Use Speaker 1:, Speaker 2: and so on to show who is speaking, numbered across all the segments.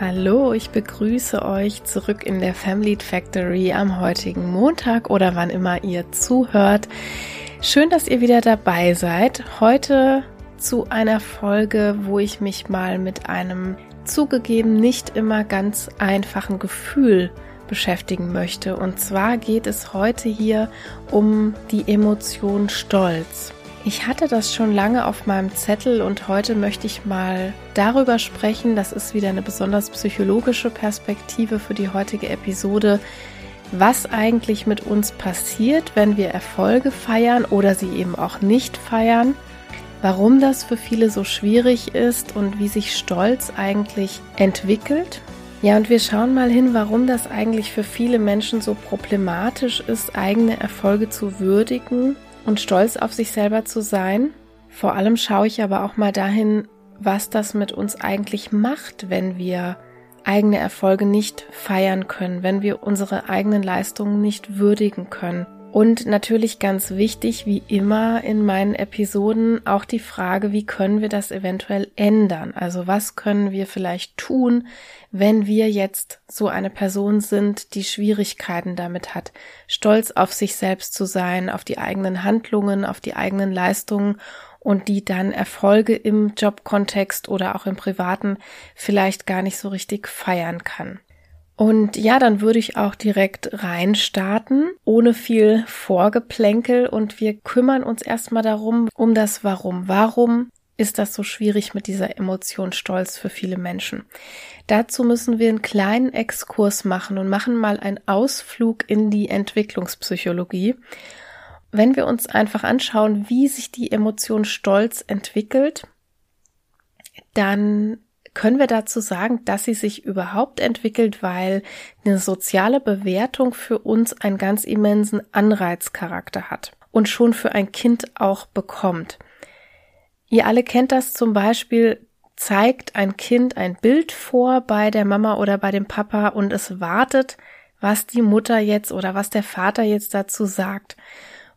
Speaker 1: Hallo, ich begrüße euch zurück in der Family Factory am heutigen Montag oder wann immer ihr zuhört. Schön, dass ihr wieder dabei seid. Heute zu einer Folge, wo ich mich mal mit einem zugegeben nicht immer ganz einfachen Gefühl beschäftigen möchte. Und zwar geht es heute hier um die Emotion Stolz. Ich hatte das schon lange auf meinem Zettel und heute möchte ich mal darüber sprechen. Das ist wieder eine besonders psychologische Perspektive für die heutige Episode. Was eigentlich mit uns passiert, wenn wir Erfolge feiern oder sie eben auch nicht feiern. Warum das für viele so schwierig ist und wie sich Stolz eigentlich entwickelt. Ja, und wir schauen mal hin, warum das eigentlich für viele Menschen so problematisch ist, eigene Erfolge zu würdigen und stolz auf sich selber zu sein. Vor allem schaue ich aber auch mal dahin, was das mit uns eigentlich macht, wenn wir eigene Erfolge nicht feiern können, wenn wir unsere eigenen Leistungen nicht würdigen können. Und natürlich ganz wichtig, wie immer in meinen Episoden, auch die Frage, wie können wir das eventuell ändern? Also was können wir vielleicht tun, wenn wir jetzt so eine Person sind, die Schwierigkeiten damit hat, stolz auf sich selbst zu sein, auf die eigenen Handlungen, auf die eigenen Leistungen und die dann Erfolge im Jobkontext oder auch im privaten vielleicht gar nicht so richtig feiern kann. Und ja, dann würde ich auch direkt reinstarten, ohne viel Vorgeplänkel und wir kümmern uns erstmal darum, um das Warum. Warum ist das so schwierig mit dieser Emotion Stolz für viele Menschen? Dazu müssen wir einen kleinen Exkurs machen und machen mal einen Ausflug in die Entwicklungspsychologie. Wenn wir uns einfach anschauen, wie sich die Emotion Stolz entwickelt, dann können wir dazu sagen, dass sie sich überhaupt entwickelt, weil eine soziale Bewertung für uns einen ganz immensen Anreizcharakter hat und schon für ein Kind auch bekommt. Ihr alle kennt das zum Beispiel, zeigt ein Kind ein Bild vor bei der Mama oder bei dem Papa und es wartet, was die Mutter jetzt oder was der Vater jetzt dazu sagt.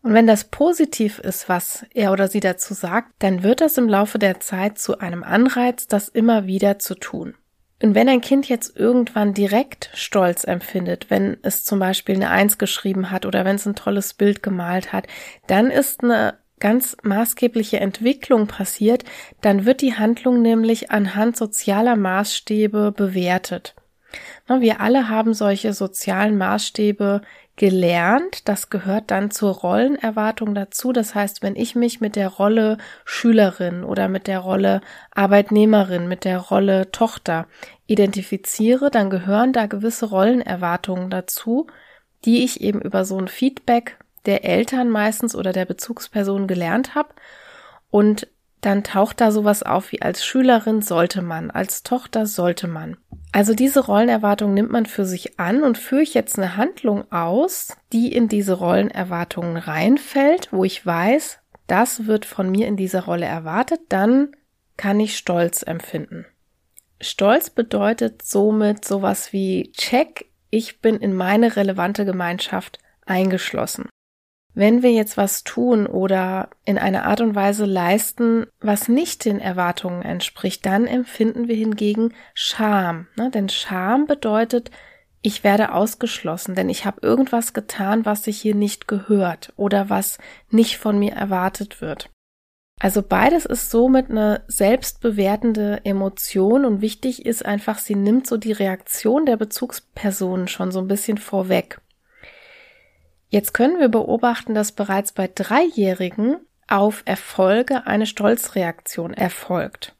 Speaker 1: Und wenn das positiv ist, was er oder sie dazu sagt, dann wird das im Laufe der Zeit zu einem Anreiz, das immer wieder zu tun. Und wenn ein Kind jetzt irgendwann direkt Stolz empfindet, wenn es zum Beispiel eine Eins geschrieben hat oder wenn es ein tolles Bild gemalt hat, dann ist eine ganz maßgebliche Entwicklung passiert, dann wird die Handlung nämlich anhand sozialer Maßstäbe bewertet. Wir alle haben solche sozialen Maßstäbe gelernt. Das gehört dann zur Rollenerwartung dazu. Das heißt, wenn ich mich mit der Rolle Schülerin oder mit der Rolle Arbeitnehmerin, mit der Rolle Tochter identifiziere, dann gehören da gewisse Rollenerwartungen dazu, die ich eben über so ein Feedback der Eltern meistens oder der Bezugsperson gelernt habe. Und dann taucht da sowas auf wie als Schülerin sollte man, als Tochter sollte man. Also diese Rollenerwartung nimmt man für sich an und führe ich jetzt eine Handlung aus, die in diese Rollenerwartungen reinfällt, wo ich weiß, das wird von mir in dieser Rolle erwartet, dann kann ich Stolz empfinden. Stolz bedeutet somit sowas wie Check, ich bin in meine relevante Gemeinschaft eingeschlossen. Wenn wir jetzt was tun oder in einer Art und Weise leisten, was nicht den Erwartungen entspricht, dann empfinden wir hingegen Scham. Ne? Denn Scham bedeutet, ich werde ausgeschlossen, denn ich habe irgendwas getan, was sich hier nicht gehört oder was nicht von mir erwartet wird. Also beides ist somit eine selbstbewertende Emotion und wichtig ist einfach, sie nimmt so die Reaktion der Bezugspersonen schon so ein bisschen vorweg. Jetzt können wir beobachten, dass bereits bei Dreijährigen auf Erfolge eine Stolzreaktion erfolgt.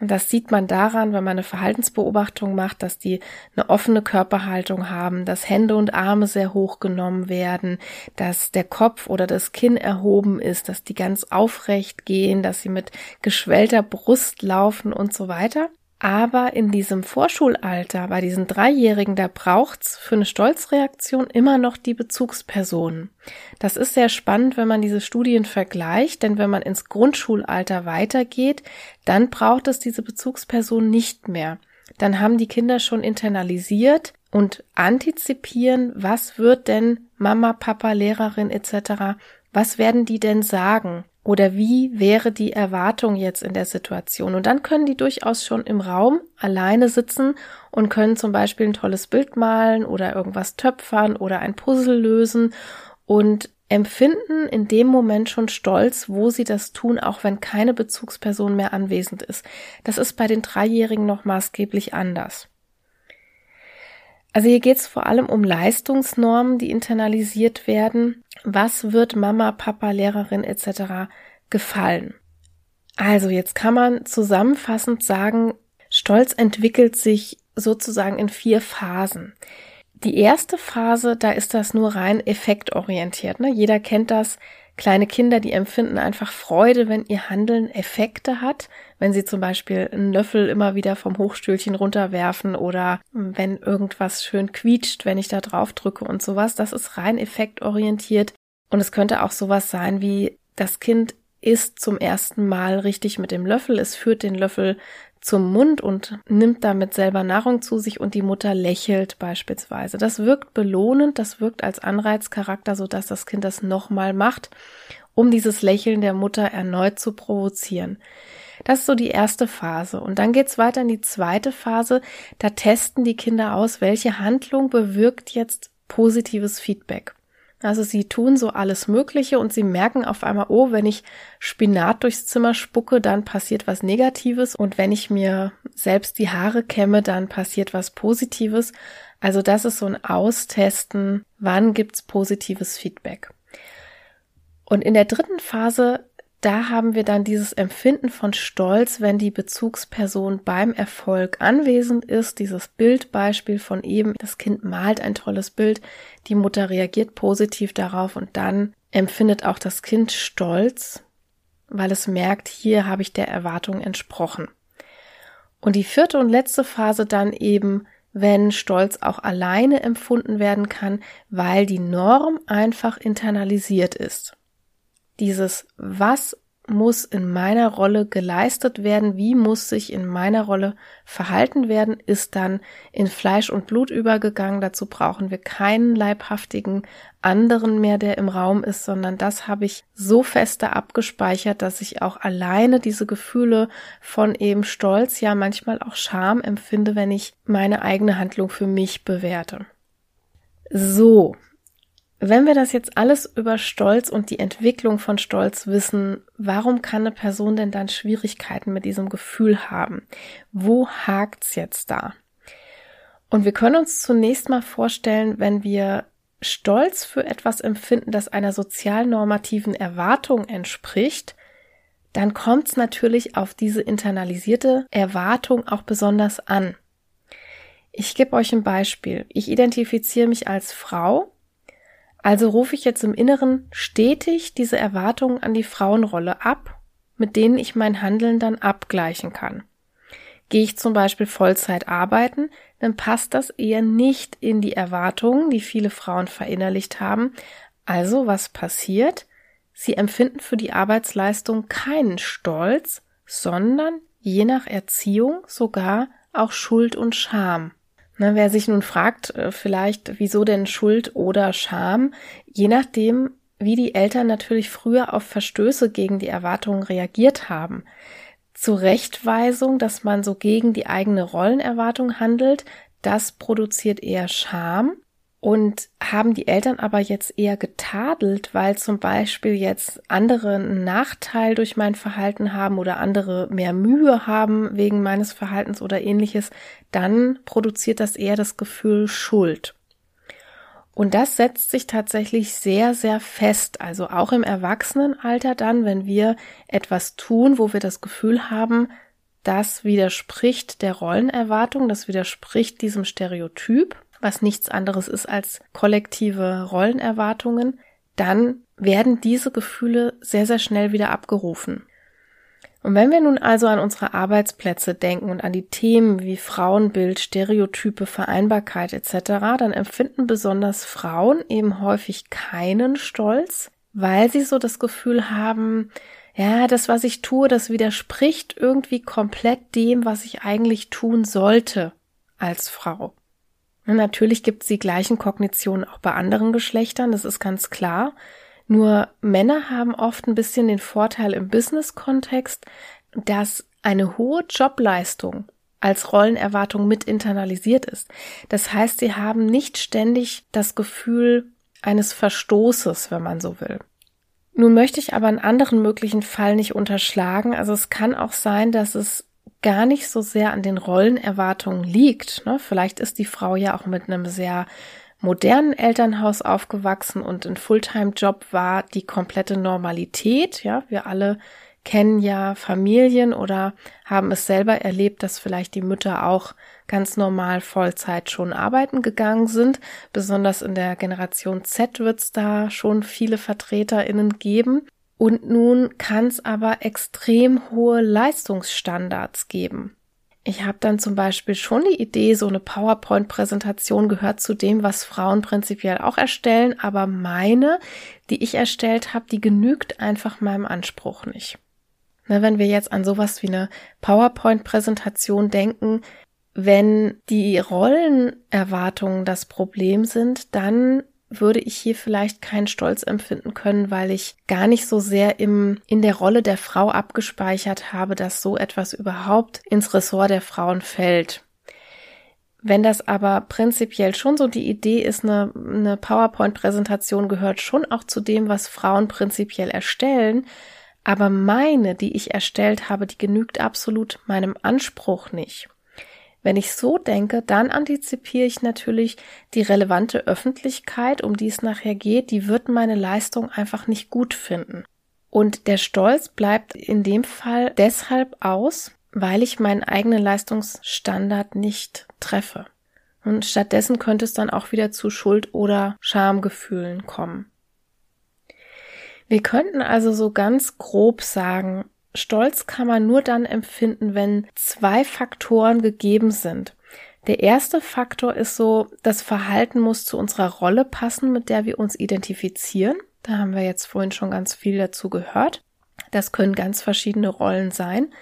Speaker 1: Und das sieht man daran, wenn man eine Verhaltensbeobachtung macht, dass die eine offene Körperhaltung haben, dass Hände und Arme sehr hoch genommen werden, dass der Kopf oder das Kinn erhoben ist, dass die ganz aufrecht gehen, dass sie mit geschwellter Brust laufen und so weiter. Aber in diesem Vorschulalter, bei diesen Dreijährigen, da braucht's für eine Stolzreaktion immer noch die Bezugspersonen. Das ist sehr spannend, wenn man diese Studien vergleicht, denn wenn man ins Grundschulalter weitergeht, dann braucht es diese Bezugsperson nicht mehr. Dann haben die Kinder schon internalisiert und antizipieren, was wird denn Mama, Papa, Lehrerin etc., was werden die denn sagen? Oder wie wäre die Erwartung jetzt in der Situation? Und dann können die durchaus schon im Raum alleine sitzen und können zum Beispiel ein tolles Bild malen oder irgendwas töpfern oder ein Puzzle lösen und empfinden in dem Moment schon Stolz, wo sie das tun, auch wenn keine Bezugsperson mehr anwesend ist. Das ist bei den Dreijährigen noch maßgeblich anders. Also hier geht es vor allem um Leistungsnormen, die internalisiert werden. Was wird Mama, Papa, Lehrerin etc. gefallen? Also jetzt kann man zusammenfassend sagen, Stolz entwickelt sich sozusagen in vier Phasen. Die erste Phase, da ist das nur rein effektorientiert. Ne? Jeder kennt das. Kleine Kinder, die empfinden einfach Freude, wenn ihr Handeln Effekte hat. Wenn sie zum Beispiel einen Löffel immer wieder vom Hochstühlchen runterwerfen oder wenn irgendwas schön quietscht, wenn ich da drauf drücke und sowas. Das ist rein effektorientiert. Und es könnte auch sowas sein wie das Kind isst zum ersten Mal richtig mit dem Löffel. Es führt den Löffel zum Mund und nimmt damit selber Nahrung zu sich und die Mutter lächelt beispielsweise. Das wirkt belohnend, das wirkt als Anreizcharakter, so dass das Kind das nochmal macht, um dieses Lächeln der Mutter erneut zu provozieren. Das ist so die erste Phase. Und dann geht's weiter in die zweite Phase. Da testen die Kinder aus, welche Handlung bewirkt jetzt positives Feedback. Also sie tun so alles Mögliche und sie merken auf einmal, oh, wenn ich Spinat durchs Zimmer spucke, dann passiert was Negatives und wenn ich mir selbst die Haare kämme, dann passiert was Positives. Also das ist so ein Austesten, wann gibt's positives Feedback. Und in der dritten Phase da haben wir dann dieses Empfinden von Stolz, wenn die Bezugsperson beim Erfolg anwesend ist. Dieses Bildbeispiel von eben, das Kind malt ein tolles Bild, die Mutter reagiert positiv darauf und dann empfindet auch das Kind Stolz, weil es merkt, hier habe ich der Erwartung entsprochen. Und die vierte und letzte Phase dann eben, wenn Stolz auch alleine empfunden werden kann, weil die Norm einfach internalisiert ist dieses Was muss in meiner Rolle geleistet werden, wie muss sich in meiner Rolle verhalten werden, ist dann in Fleisch und Blut übergegangen. Dazu brauchen wir keinen leibhaftigen anderen mehr, der im Raum ist, sondern das habe ich so feste abgespeichert, dass ich auch alleine diese Gefühle von eben Stolz, ja manchmal auch Scham empfinde, wenn ich meine eigene Handlung für mich bewerte. So, wenn wir das jetzt alles über Stolz und die Entwicklung von Stolz wissen, warum kann eine Person denn dann Schwierigkeiten mit diesem Gefühl haben? Wo hakt's jetzt da? Und wir können uns zunächst mal vorstellen, wenn wir Stolz für etwas empfinden, das einer sozialnormativen Erwartung entspricht, dann kommt es natürlich auf diese internalisierte Erwartung auch besonders an. Ich gebe euch ein Beispiel. Ich identifiziere mich als Frau also rufe ich jetzt im Inneren stetig diese Erwartungen an die Frauenrolle ab, mit denen ich mein Handeln dann abgleichen kann. Gehe ich zum Beispiel Vollzeit arbeiten, dann passt das eher nicht in die Erwartungen, die viele Frauen verinnerlicht haben. Also was passiert? Sie empfinden für die Arbeitsleistung keinen Stolz, sondern je nach Erziehung sogar auch Schuld und Scham. Na, wer sich nun fragt, äh, vielleicht, wieso denn Schuld oder Scham, je nachdem, wie die Eltern natürlich früher auf Verstöße gegen die Erwartungen reagiert haben. Zurechtweisung, dass man so gegen die eigene Rollenerwartung handelt, das produziert eher Scham. Und haben die Eltern aber jetzt eher getadelt, weil zum Beispiel jetzt andere einen Nachteil durch mein Verhalten haben oder andere mehr Mühe haben wegen meines Verhaltens oder ähnliches, dann produziert das eher das Gefühl Schuld. Und das setzt sich tatsächlich sehr, sehr fest. Also auch im Erwachsenenalter dann, wenn wir etwas tun, wo wir das Gefühl haben, das widerspricht der Rollenerwartung, das widerspricht diesem Stereotyp, was nichts anderes ist als kollektive Rollenerwartungen, dann werden diese Gefühle sehr, sehr schnell wieder abgerufen. Und wenn wir nun also an unsere Arbeitsplätze denken und an die Themen wie Frauenbild, Stereotype, Vereinbarkeit etc., dann empfinden besonders Frauen eben häufig keinen Stolz, weil sie so das Gefühl haben, ja, das, was ich tue, das widerspricht irgendwie komplett dem, was ich eigentlich tun sollte als Frau. Natürlich gibt es die gleichen Kognitionen auch bei anderen Geschlechtern, das ist ganz klar. Nur Männer haben oft ein bisschen den Vorteil im Business-Kontext, dass eine hohe Jobleistung als Rollenerwartung mit internalisiert ist. Das heißt, sie haben nicht ständig das Gefühl eines Verstoßes, wenn man so will. Nun möchte ich aber einen anderen möglichen Fall nicht unterschlagen. Also es kann auch sein, dass es gar nicht so sehr an den Rollenerwartungen liegt. Ne? Vielleicht ist die Frau ja auch mit einem sehr modernen Elternhaus aufgewachsen und ein Fulltime-Job war die komplette Normalität. Ja, wir alle kennen ja Familien oder haben es selber erlebt, dass vielleicht die Mütter auch ganz normal Vollzeit schon arbeiten gegangen sind. Besonders in der Generation Z wird es da schon viele VertreterInnen geben. Und nun kann es aber extrem hohe Leistungsstandards geben. Ich habe dann zum Beispiel schon die Idee, so eine PowerPoint-Präsentation gehört zu dem, was Frauen prinzipiell auch erstellen, aber meine, die ich erstellt habe, die genügt einfach meinem Anspruch nicht. Ne, wenn wir jetzt an sowas wie eine PowerPoint-Präsentation denken, wenn die Rollenerwartungen das Problem sind, dann würde ich hier vielleicht keinen Stolz empfinden können, weil ich gar nicht so sehr im, in der Rolle der Frau abgespeichert habe, dass so etwas überhaupt ins Ressort der Frauen fällt. Wenn das aber prinzipiell schon so die Idee ist, eine, eine PowerPoint-Präsentation gehört schon auch zu dem, was Frauen prinzipiell erstellen, aber meine, die ich erstellt habe, die genügt absolut meinem Anspruch nicht. Wenn ich so denke, dann antizipiere ich natürlich die relevante Öffentlichkeit, um die es nachher geht, die wird meine Leistung einfach nicht gut finden. Und der Stolz bleibt in dem Fall deshalb aus, weil ich meinen eigenen Leistungsstandard nicht treffe. Und stattdessen könnte es dann auch wieder zu Schuld- oder Schamgefühlen kommen. Wir könnten also so ganz grob sagen, Stolz kann man nur dann empfinden, wenn zwei Faktoren gegeben sind. Der erste Faktor ist so, das Verhalten muss zu unserer Rolle passen, mit der wir uns identifizieren. Da haben wir jetzt vorhin schon ganz viel dazu gehört. Das können ganz verschiedene Rollen sein.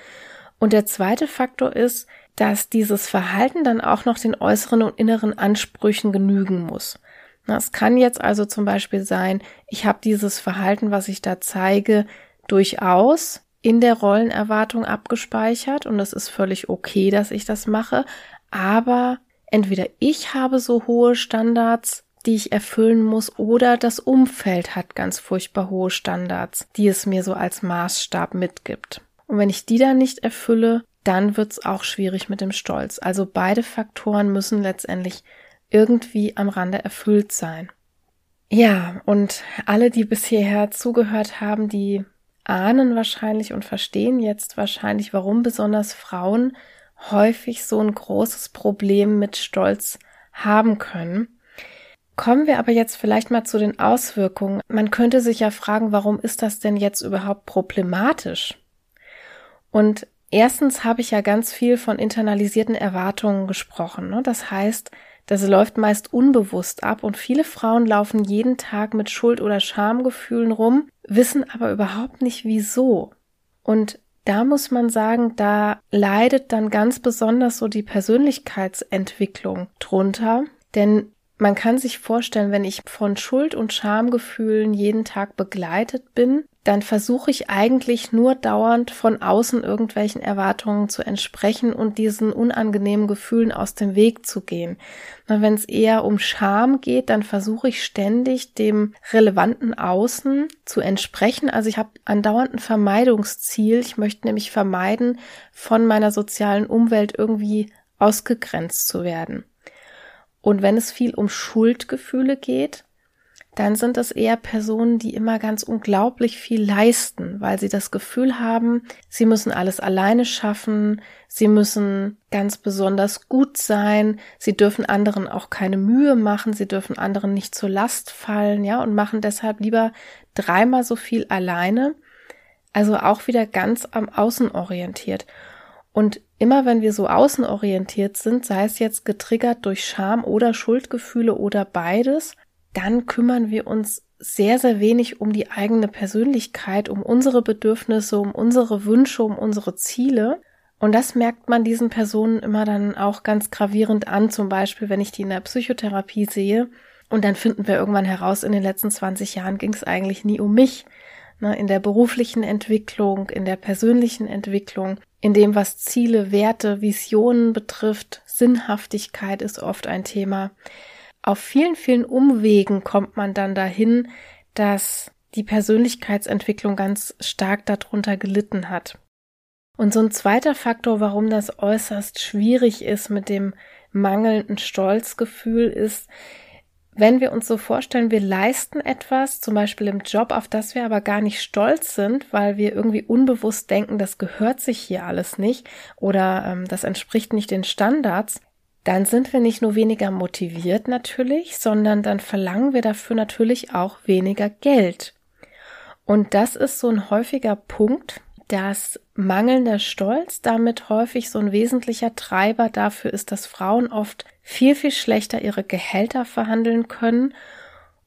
Speaker 1: Und der zweite Faktor ist, dass dieses Verhalten dann auch noch den äußeren und inneren Ansprüchen genügen muss. Es kann jetzt also zum Beispiel sein, ich habe dieses Verhalten, was ich da zeige, durchaus in der Rollenerwartung abgespeichert und es ist völlig okay, dass ich das mache, aber entweder ich habe so hohe Standards, die ich erfüllen muss, oder das Umfeld hat ganz furchtbar hohe Standards, die es mir so als Maßstab mitgibt. Und wenn ich die dann nicht erfülle, dann wird's auch schwierig mit dem Stolz. Also beide Faktoren müssen letztendlich irgendwie am Rande erfüllt sein. Ja, und alle, die bis hierher zugehört haben, die ahnen wahrscheinlich und verstehen jetzt wahrscheinlich, warum besonders Frauen häufig so ein großes Problem mit Stolz haben können. Kommen wir aber jetzt vielleicht mal zu den Auswirkungen. Man könnte sich ja fragen, warum ist das denn jetzt überhaupt problematisch? Und erstens habe ich ja ganz viel von internalisierten Erwartungen gesprochen. Ne? Das heißt, das läuft meist unbewusst ab und viele Frauen laufen jeden Tag mit Schuld- oder Schamgefühlen rum, wissen aber überhaupt nicht wieso. Und da muss man sagen, da leidet dann ganz besonders so die Persönlichkeitsentwicklung drunter, denn man kann sich vorstellen, wenn ich von Schuld- und Schamgefühlen jeden Tag begleitet bin, dann versuche ich eigentlich nur dauernd von außen irgendwelchen Erwartungen zu entsprechen und diesen unangenehmen Gefühlen aus dem Weg zu gehen. Wenn es eher um Scham geht, dann versuche ich ständig dem relevanten Außen zu entsprechen. Also ich habe andauernd ein Vermeidungsziel. Ich möchte nämlich vermeiden, von meiner sozialen Umwelt irgendwie ausgegrenzt zu werden. Und wenn es viel um Schuldgefühle geht, dann sind es eher Personen, die immer ganz unglaublich viel leisten, weil sie das Gefühl haben, sie müssen alles alleine schaffen, sie müssen ganz besonders gut sein, sie dürfen anderen auch keine Mühe machen, sie dürfen anderen nicht zur Last fallen, ja, und machen deshalb lieber dreimal so viel alleine, also auch wieder ganz am Außen orientiert. Und immer wenn wir so außenorientiert sind, sei es jetzt getriggert durch Scham oder Schuldgefühle oder beides, dann kümmern wir uns sehr, sehr wenig um die eigene Persönlichkeit, um unsere Bedürfnisse, um unsere Wünsche, um unsere Ziele. Und das merkt man diesen Personen immer dann auch ganz gravierend an, zum Beispiel, wenn ich die in der Psychotherapie sehe, Und dann finden wir irgendwann heraus, in den letzten 20 Jahren ging es eigentlich nie um mich. Ne, in der beruflichen Entwicklung, in der persönlichen Entwicklung, in dem, was Ziele, Werte, Visionen betrifft. Sinnhaftigkeit ist oft ein Thema. Auf vielen, vielen Umwegen kommt man dann dahin, dass die Persönlichkeitsentwicklung ganz stark darunter gelitten hat. Und so ein zweiter Faktor, warum das äußerst schwierig ist mit dem mangelnden Stolzgefühl, ist, wenn wir uns so vorstellen, wir leisten etwas, zum Beispiel im Job, auf das wir aber gar nicht stolz sind, weil wir irgendwie unbewusst denken, das gehört sich hier alles nicht oder ähm, das entspricht nicht den Standards, dann sind wir nicht nur weniger motiviert natürlich, sondern dann verlangen wir dafür natürlich auch weniger Geld. Und das ist so ein häufiger Punkt, dass mangelnder Stolz damit häufig so ein wesentlicher Treiber dafür ist, dass Frauen oft viel, viel schlechter ihre Gehälter verhandeln können.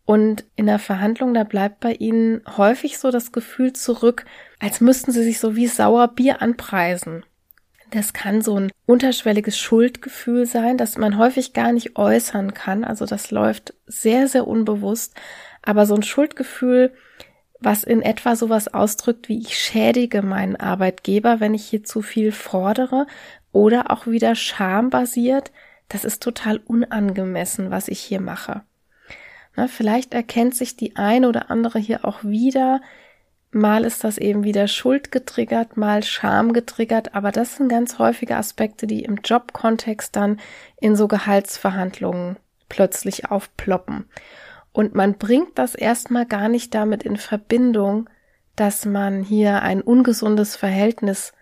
Speaker 1: Und in der Verhandlung, da bleibt bei ihnen häufig so das Gefühl zurück, als müssten sie sich so wie Sauerbier anpreisen. Das kann so ein unterschwelliges Schuldgefühl sein, das man häufig gar nicht äußern kann. Also das läuft sehr, sehr unbewusst. Aber so ein Schuldgefühl, was in etwa sowas ausdrückt wie ich schädige meinen Arbeitgeber, wenn ich hier zu viel fordere oder auch wieder schambasiert, das ist total unangemessen, was ich hier mache. Na, vielleicht erkennt sich die eine oder andere hier auch wieder. Mal ist das eben wieder Schuld getriggert, mal Scham getriggert, aber das sind ganz häufige Aspekte, die im Jobkontext dann in so Gehaltsverhandlungen plötzlich aufploppen. Und man bringt das erstmal gar nicht damit in Verbindung, dass man hier ein ungesundes Verhältnis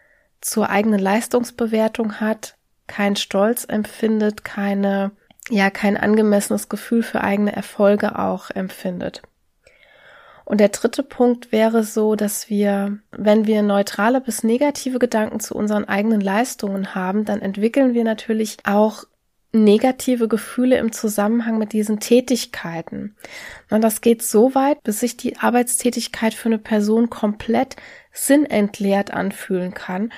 Speaker 1: zur eigenen Leistungsbewertung hat, kein Stolz empfindet, keine, ja, kein angemessenes Gefühl für eigene Erfolge auch empfindet. Und der dritte Punkt wäre so, dass wir, wenn wir neutrale bis negative Gedanken zu unseren eigenen Leistungen haben, dann entwickeln wir natürlich auch negative Gefühle im Zusammenhang mit diesen Tätigkeiten. Und das geht so weit, bis sich die Arbeitstätigkeit für eine Person komplett sinnentleert anfühlen kann.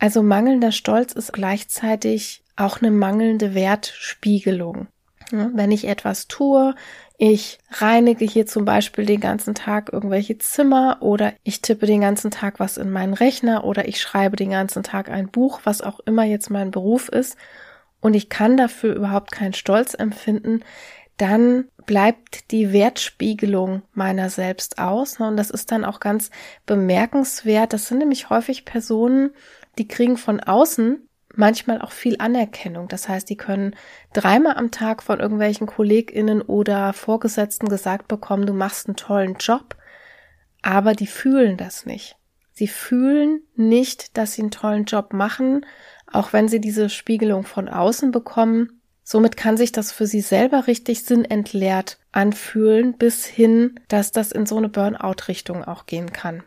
Speaker 1: Also mangelnder Stolz ist gleichzeitig auch eine mangelnde Wertspiegelung. Wenn ich etwas tue, ich reinige hier zum Beispiel den ganzen Tag irgendwelche Zimmer oder ich tippe den ganzen Tag was in meinen Rechner oder ich schreibe den ganzen Tag ein Buch, was auch immer jetzt mein Beruf ist und ich kann dafür überhaupt keinen Stolz empfinden, dann bleibt die Wertspiegelung meiner selbst aus. Und das ist dann auch ganz bemerkenswert. Das sind nämlich häufig Personen, die kriegen von außen manchmal auch viel Anerkennung. Das heißt, die können dreimal am Tag von irgendwelchen KollegInnen oder Vorgesetzten gesagt bekommen, du machst einen tollen Job, aber die fühlen das nicht. Sie fühlen nicht, dass sie einen tollen Job machen, auch wenn sie diese Spiegelung von außen bekommen. Somit kann sich das für sie selber richtig sinnentleert anfühlen, bis hin, dass das in so eine Burnout-Richtung auch gehen kann.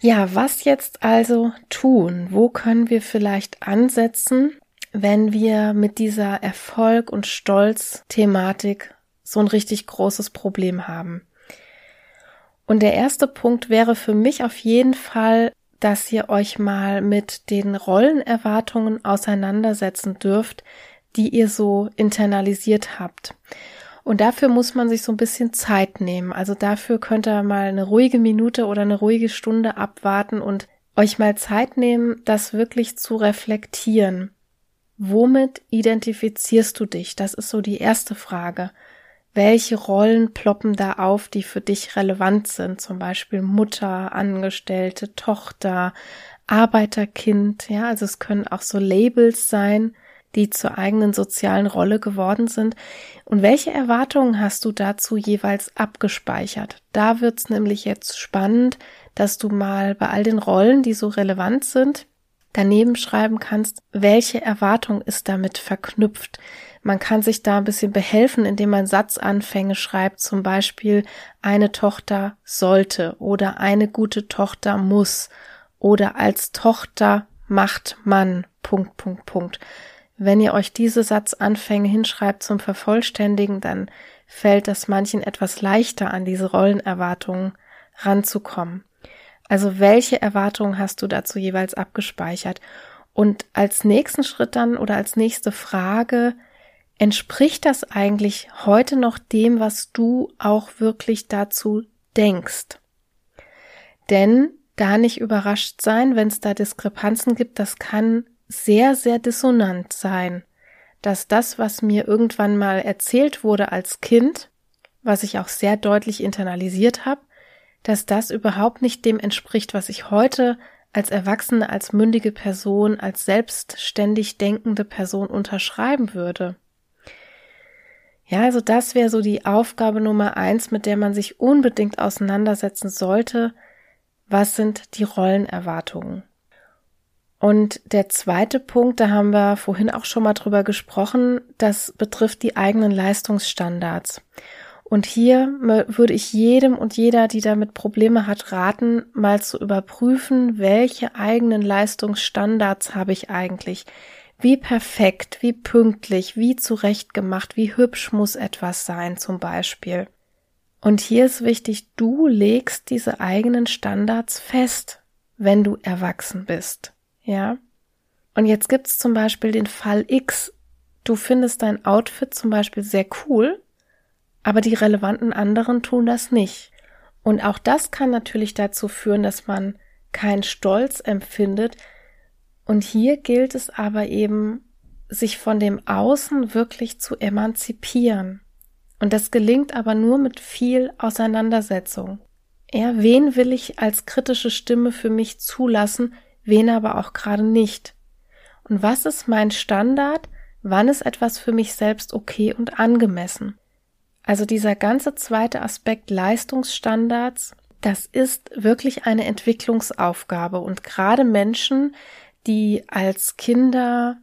Speaker 1: Ja, was jetzt also tun? Wo können wir vielleicht ansetzen, wenn wir mit dieser Erfolg- und Stolz-Thematik so ein richtig großes Problem haben? Und der erste Punkt wäre für mich auf jeden Fall, dass ihr euch mal mit den Rollenerwartungen auseinandersetzen dürft, die ihr so internalisiert habt. Und dafür muss man sich so ein bisschen Zeit nehmen. Also dafür könnt ihr mal eine ruhige Minute oder eine ruhige Stunde abwarten und euch mal Zeit nehmen, das wirklich zu reflektieren. Womit identifizierst du dich? Das ist so die erste Frage welche Rollen ploppen da auf, die für dich relevant sind, zum Beispiel Mutter, Angestellte, Tochter, Arbeiterkind, ja, also es können auch so Labels sein, die zur eigenen sozialen Rolle geworden sind. Und welche Erwartungen hast du dazu jeweils abgespeichert? Da wird's nämlich jetzt spannend, dass du mal bei all den Rollen, die so relevant sind, daneben schreiben kannst, welche Erwartung ist damit verknüpft. Man kann sich da ein bisschen behelfen, indem man Satzanfänge schreibt, zum Beispiel eine Tochter sollte oder eine gute Tochter muss oder als Tochter macht man, Punkt, Punkt, Punkt. Wenn ihr euch diese Satzanfänge hinschreibt zum Vervollständigen, dann fällt das manchen etwas leichter, an diese Rollenerwartungen ranzukommen. Also welche Erwartungen hast du dazu jeweils abgespeichert? Und als nächsten Schritt dann oder als nächste Frage, entspricht das eigentlich heute noch dem, was du auch wirklich dazu denkst? Denn da nicht überrascht sein, wenn es da Diskrepanzen gibt, das kann sehr, sehr dissonant sein, dass das, was mir irgendwann mal erzählt wurde als Kind, was ich auch sehr deutlich internalisiert habe, dass das überhaupt nicht dem entspricht, was ich heute als Erwachsene, als mündige Person, als selbstständig denkende Person unterschreiben würde. Ja, also das wäre so die Aufgabe Nummer eins, mit der man sich unbedingt auseinandersetzen sollte. Was sind die Rollenerwartungen? Und der zweite Punkt, da haben wir vorhin auch schon mal drüber gesprochen, das betrifft die eigenen Leistungsstandards. Und hier würde ich jedem und jeder, die damit Probleme hat, raten, mal zu überprüfen, welche eigenen Leistungsstandards habe ich eigentlich. Wie perfekt, wie pünktlich, wie zurechtgemacht, wie hübsch muss etwas sein zum Beispiel. Und hier ist wichtig, du legst diese eigenen Standards fest, wenn du erwachsen bist. Ja? Und jetzt gibt's zum Beispiel den Fall X. Du findest dein Outfit zum Beispiel sehr cool aber die relevanten anderen tun das nicht. Und auch das kann natürlich dazu führen, dass man keinen Stolz empfindet. Und hier gilt es aber eben, sich von dem Außen wirklich zu emanzipieren. Und das gelingt aber nur mit viel Auseinandersetzung. Ja, wen will ich als kritische Stimme für mich zulassen, wen aber auch gerade nicht? Und was ist mein Standard? Wann ist etwas für mich selbst okay und angemessen? Also dieser ganze zweite Aspekt Leistungsstandards, das ist wirklich eine Entwicklungsaufgabe und gerade Menschen, die als Kinder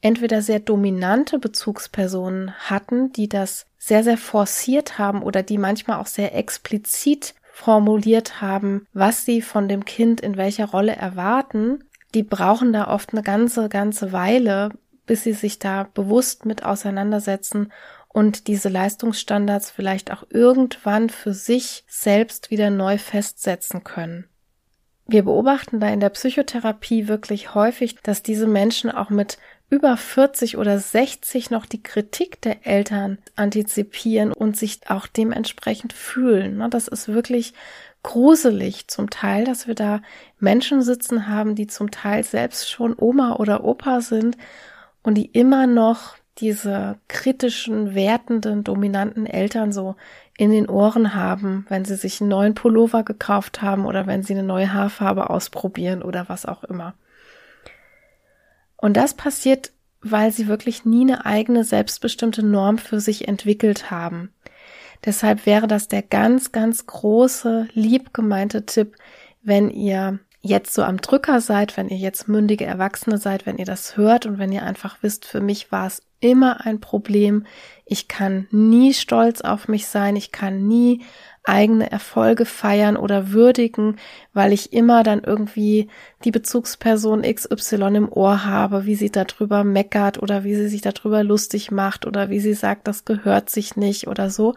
Speaker 1: entweder sehr dominante Bezugspersonen hatten, die das sehr, sehr forciert haben oder die manchmal auch sehr explizit formuliert haben, was sie von dem Kind in welcher Rolle erwarten, die brauchen da oft eine ganze, ganze Weile, bis sie sich da bewusst mit auseinandersetzen und diese Leistungsstandards vielleicht auch irgendwann für sich selbst wieder neu festsetzen können. Wir beobachten da in der Psychotherapie wirklich häufig, dass diese Menschen auch mit über 40 oder 60 noch die Kritik der Eltern antizipieren und sich auch dementsprechend fühlen. Das ist wirklich gruselig zum Teil, dass wir da Menschen sitzen haben, die zum Teil selbst schon Oma oder Opa sind und die immer noch diese kritischen, wertenden, dominanten Eltern so in den Ohren haben, wenn sie sich einen neuen Pullover gekauft haben oder wenn sie eine neue Haarfarbe ausprobieren oder was auch immer. Und das passiert, weil sie wirklich nie eine eigene selbstbestimmte Norm für sich entwickelt haben. Deshalb wäre das der ganz, ganz große, lieb gemeinte Tipp, wenn ihr jetzt so am Drücker seid, wenn ihr jetzt mündige Erwachsene seid, wenn ihr das hört und wenn ihr einfach wisst, für mich war es immer ein Problem. Ich kann nie stolz auf mich sein. Ich kann nie eigene Erfolge feiern oder würdigen, weil ich immer dann irgendwie die Bezugsperson XY im Ohr habe, wie sie darüber meckert oder wie sie sich darüber lustig macht oder wie sie sagt, das gehört sich nicht oder so.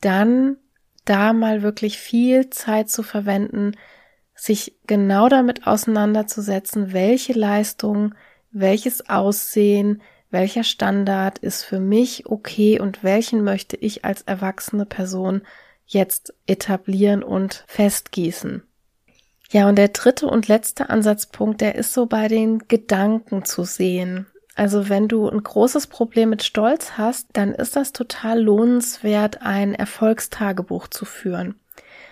Speaker 1: Dann da mal wirklich viel Zeit zu verwenden, sich genau damit auseinanderzusetzen, welche Leistung, welches Aussehen, welcher Standard ist für mich okay und welchen möchte ich als erwachsene Person jetzt etablieren und festgießen. Ja, und der dritte und letzte Ansatzpunkt, der ist so bei den Gedanken zu sehen. Also wenn du ein großes Problem mit Stolz hast, dann ist das total lohnenswert, ein Erfolgstagebuch zu führen.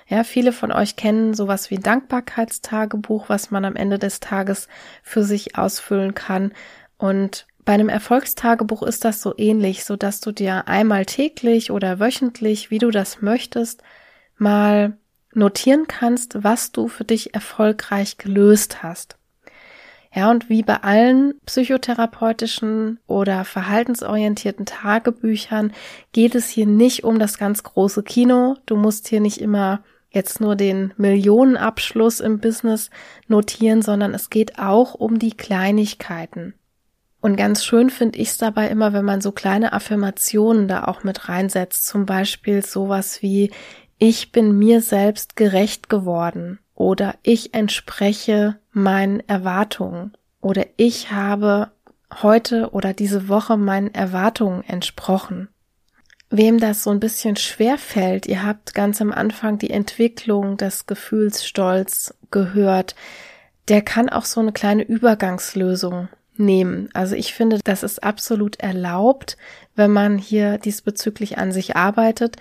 Speaker 1: Ja, viele von euch kennen sowas wie ein Dankbarkeitstagebuch, was man am Ende des Tages für sich ausfüllen kann. Und bei einem Erfolgstagebuch ist das so ähnlich, so dass du dir einmal täglich oder wöchentlich, wie du das möchtest, mal notieren kannst, was du für dich erfolgreich gelöst hast. Ja, und wie bei allen psychotherapeutischen oder verhaltensorientierten Tagebüchern geht es hier nicht um das ganz große Kino. Du musst hier nicht immer jetzt nur den Millionenabschluss im Business notieren, sondern es geht auch um die Kleinigkeiten. Und ganz schön finde ich es dabei immer, wenn man so kleine Affirmationen da auch mit reinsetzt. Zum Beispiel sowas wie, ich bin mir selbst gerecht geworden oder ich entspreche meinen Erwartungen oder ich habe heute oder diese Woche meinen Erwartungen entsprochen? Wem das so ein bisschen schwer fällt, ihr habt ganz am Anfang die Entwicklung des Gefühls Stolz gehört, der kann auch so eine kleine Übergangslösung nehmen. Also ich finde, das ist absolut erlaubt, wenn man hier diesbezüglich an sich arbeitet.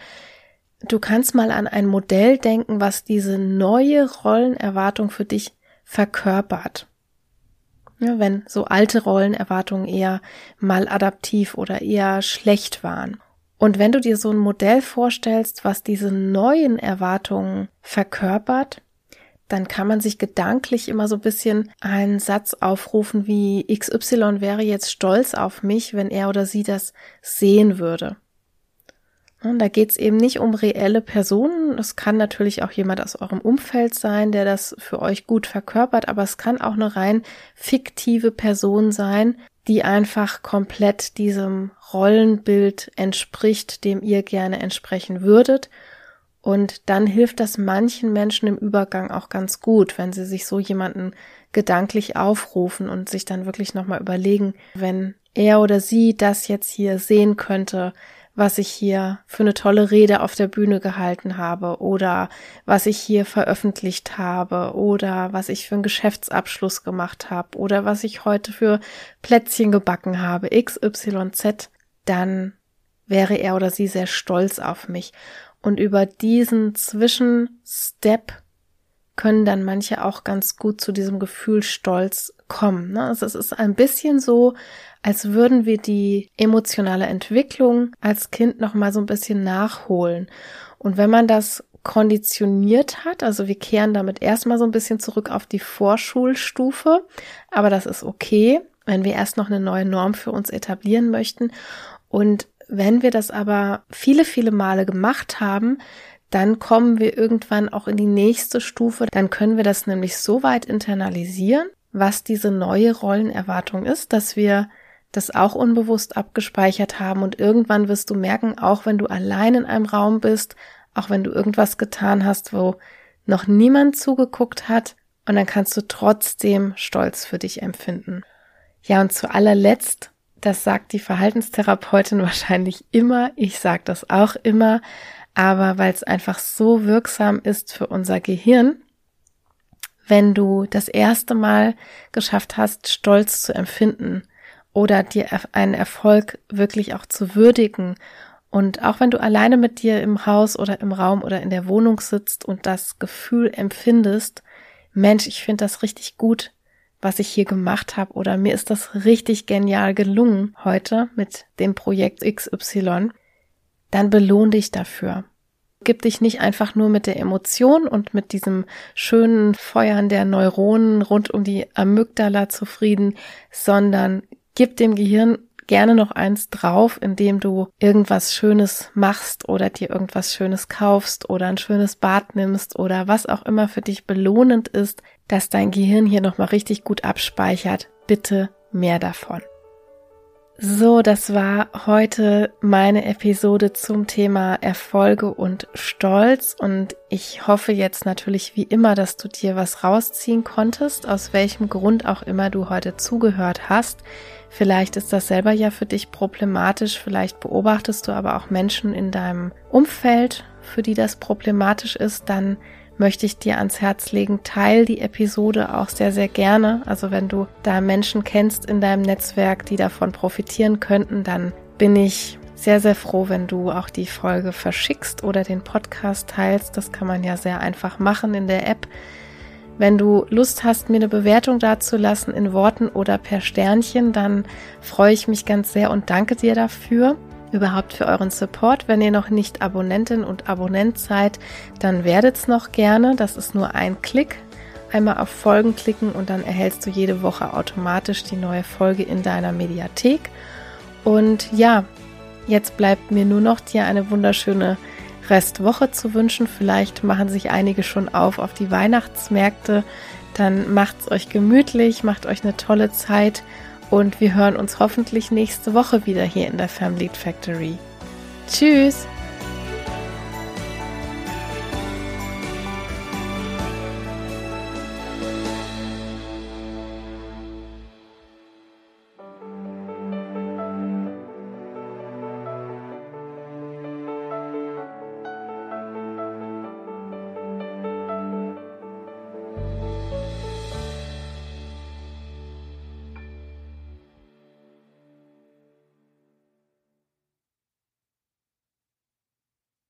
Speaker 1: Du kannst mal an ein Modell denken, was diese neue Rollenerwartung für dich verkörpert. Ja, wenn so alte Rollenerwartungen eher mal adaptiv oder eher schlecht waren. Und wenn du dir so ein Modell vorstellst, was diese neuen Erwartungen verkörpert, dann kann man sich gedanklich immer so ein bisschen einen Satz aufrufen wie XY wäre jetzt stolz auf mich, wenn er oder sie das sehen würde. Und da geht es eben nicht um reelle Personen. Es kann natürlich auch jemand aus eurem Umfeld sein, der das für euch gut verkörpert, aber es kann auch eine rein fiktive Person sein, die einfach komplett diesem Rollenbild entspricht, dem ihr gerne entsprechen würdet. Und dann hilft das manchen Menschen im Übergang auch ganz gut, wenn sie sich so jemanden gedanklich aufrufen und sich dann wirklich nochmal überlegen, wenn er oder sie das jetzt hier sehen könnte, was ich hier für eine tolle Rede auf der Bühne gehalten habe oder was ich hier veröffentlicht habe oder was ich für einen Geschäftsabschluss gemacht habe oder was ich heute für Plätzchen gebacken habe, XYZ, dann wäre er oder sie sehr stolz auf mich. Und über diesen Zwischenstep können dann manche auch ganz gut zu diesem Gefühl Stolz kommen. Ne? Also es ist ein bisschen so, als würden wir die emotionale Entwicklung als Kind noch mal so ein bisschen nachholen. Und wenn man das konditioniert hat, also wir kehren damit erstmal so ein bisschen zurück auf die Vorschulstufe, aber das ist okay, wenn wir erst noch eine neue Norm für uns etablieren möchten. Und wenn wir das aber viele, viele Male gemacht haben, dann kommen wir irgendwann auch in die nächste Stufe. Dann können wir das nämlich so weit internalisieren, was diese neue Rollenerwartung ist, dass wir das auch unbewusst abgespeichert haben und irgendwann wirst du merken, auch wenn du allein in einem Raum bist, auch wenn du irgendwas getan hast, wo noch niemand zugeguckt hat, und dann kannst du trotzdem Stolz für dich empfinden. Ja, und zu allerletzt, das sagt die Verhaltenstherapeutin wahrscheinlich immer, ich sage das auch immer, aber weil es einfach so wirksam ist für unser Gehirn, wenn du das erste Mal geschafft hast, Stolz zu empfinden, oder dir einen Erfolg wirklich auch zu würdigen. Und auch wenn du alleine mit dir im Haus oder im Raum oder in der Wohnung sitzt und das Gefühl empfindest, Mensch, ich finde das richtig gut, was ich hier gemacht habe. Oder mir ist das richtig genial gelungen heute mit dem Projekt XY, dann belohn dich dafür. Gib dich nicht einfach nur mit der Emotion und mit diesem schönen Feuern der Neuronen rund um die Amygdala zufrieden, sondern gib dem Gehirn gerne noch eins drauf, indem du irgendwas Schönes machst oder dir irgendwas Schönes kaufst oder ein schönes Bad nimmst oder was auch immer für dich belohnend ist, dass dein Gehirn hier nochmal richtig gut abspeichert. Bitte mehr davon. So, das war heute meine Episode zum Thema Erfolge und Stolz und ich hoffe jetzt natürlich wie immer, dass du dir was rausziehen konntest, aus welchem Grund auch immer du heute zugehört hast. Vielleicht ist das selber ja für dich problematisch, vielleicht beobachtest du aber auch Menschen in deinem Umfeld, für die das problematisch ist, dann möchte ich dir ans Herz legen, teil die Episode auch sehr, sehr gerne. Also wenn du da Menschen kennst in deinem Netzwerk, die davon profitieren könnten, dann bin ich sehr, sehr froh, wenn du auch die Folge verschickst oder den Podcast teilst. Das kann man ja sehr einfach machen in der App. Wenn du Lust hast, mir eine Bewertung dazulassen in Worten oder per Sternchen, dann freue ich mich ganz sehr und danke dir dafür überhaupt für euren Support. Wenn ihr noch nicht Abonnentin und Abonnent seid, dann werdet's noch gerne. Das ist nur ein Klick. Einmal auf Folgen klicken und dann erhältst du jede Woche automatisch die neue Folge in deiner Mediathek. Und ja, jetzt bleibt mir nur noch dir eine wunderschöne Restwoche zu wünschen. Vielleicht machen sich einige schon auf auf die Weihnachtsmärkte. Dann macht's euch gemütlich, macht euch eine tolle Zeit und wir hören uns hoffentlich nächste Woche wieder hier in der Family Factory. Tschüss!